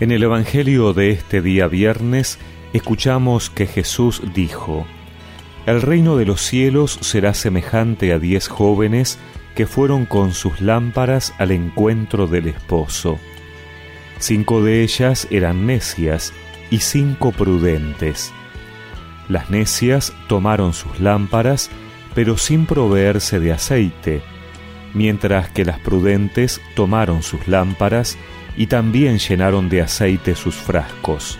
En el Evangelio de este día viernes escuchamos que Jesús dijo, El reino de los cielos será semejante a diez jóvenes que fueron con sus lámparas al encuentro del esposo. Cinco de ellas eran necias y cinco prudentes. Las necias tomaron sus lámparas, pero sin proveerse de aceite, mientras que las prudentes tomaron sus lámparas y también llenaron de aceite sus frascos.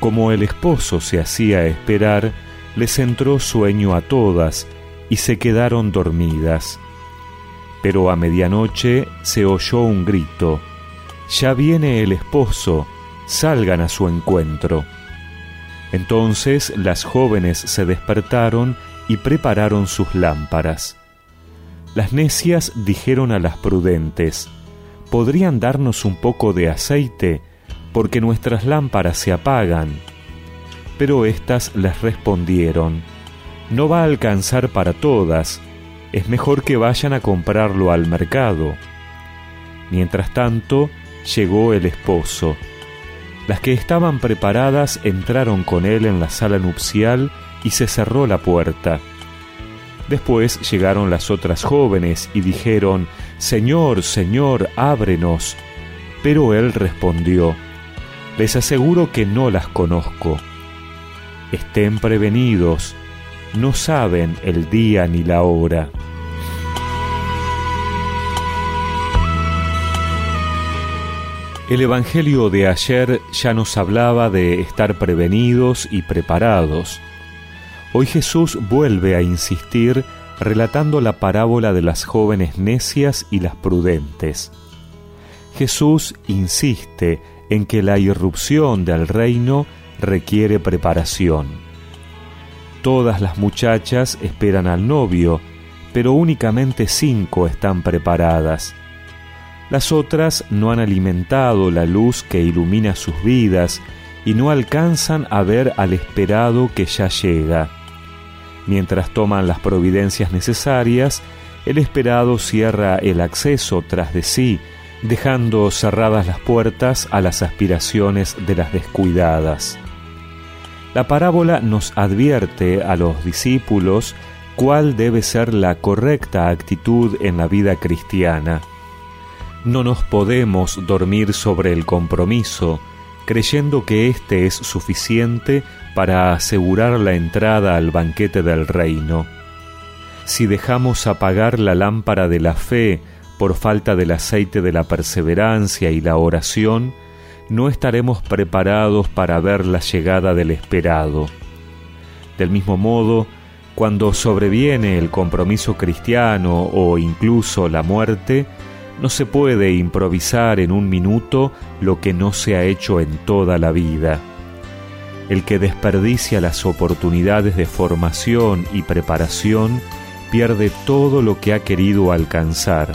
Como el esposo se hacía esperar, les entró sueño a todas y se quedaron dormidas. Pero a medianoche se oyó un grito, Ya viene el esposo, salgan a su encuentro. Entonces las jóvenes se despertaron y prepararon sus lámparas. Las necias dijeron a las prudentes, ¿podrían darnos un poco de aceite? Porque nuestras lámparas se apagan. Pero éstas les respondieron, No va a alcanzar para todas, es mejor que vayan a comprarlo al mercado. Mientras tanto, llegó el esposo. Las que estaban preparadas entraron con él en la sala nupcial y se cerró la puerta. Después llegaron las otras jóvenes y dijeron, Señor, Señor, ábrenos. Pero él respondió, Les aseguro que no las conozco. Estén prevenidos, no saben el día ni la hora. El Evangelio de ayer ya nos hablaba de estar prevenidos y preparados. Hoy Jesús vuelve a insistir relatando la parábola de las jóvenes necias y las prudentes. Jesús insiste en que la irrupción del reino requiere preparación. Todas las muchachas esperan al novio, pero únicamente cinco están preparadas. Las otras no han alimentado la luz que ilumina sus vidas y no alcanzan a ver al esperado que ya llega. Mientras toman las providencias necesarias, el esperado cierra el acceso tras de sí, dejando cerradas las puertas a las aspiraciones de las descuidadas. La parábola nos advierte a los discípulos cuál debe ser la correcta actitud en la vida cristiana. No nos podemos dormir sobre el compromiso, creyendo que éste es suficiente para asegurar la entrada al banquete del reino. Si dejamos apagar la lámpara de la fe por falta del aceite de la perseverancia y la oración, no estaremos preparados para ver la llegada del esperado. Del mismo modo, cuando sobreviene el compromiso cristiano o incluso la muerte, no se puede improvisar en un minuto lo que no se ha hecho en toda la vida. El que desperdicia las oportunidades de formación y preparación pierde todo lo que ha querido alcanzar,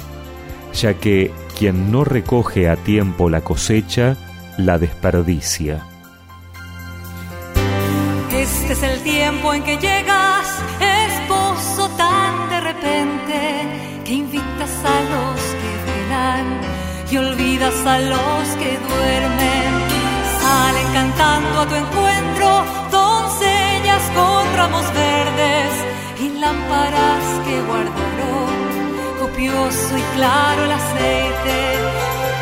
ya que quien no recoge a tiempo la cosecha, la desperdicia. Este es el tiempo en que llegas, a los que duermen. Salen cantando a tu encuentro, doncellas con ramos verdes y lámparas que guardaron, copioso y claro el aceite.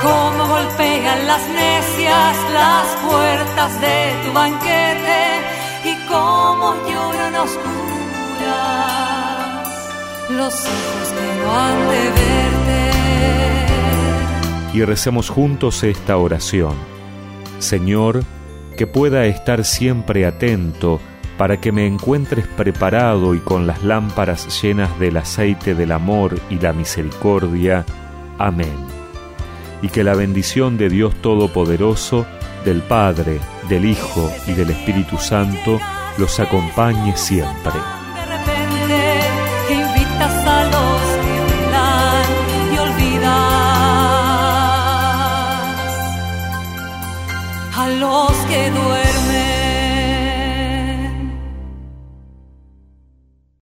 Como golpean las necias las puertas de tu banquete y cómo lloran oscuras los ojos que no han de verte. Y recemos juntos esta oración. Señor, que pueda estar siempre atento para que me encuentres preparado y con las lámparas llenas del aceite del amor y la misericordia. Amén. Y que la bendición de Dios Todopoderoso, del Padre, del Hijo y del Espíritu Santo los acompañe siempre.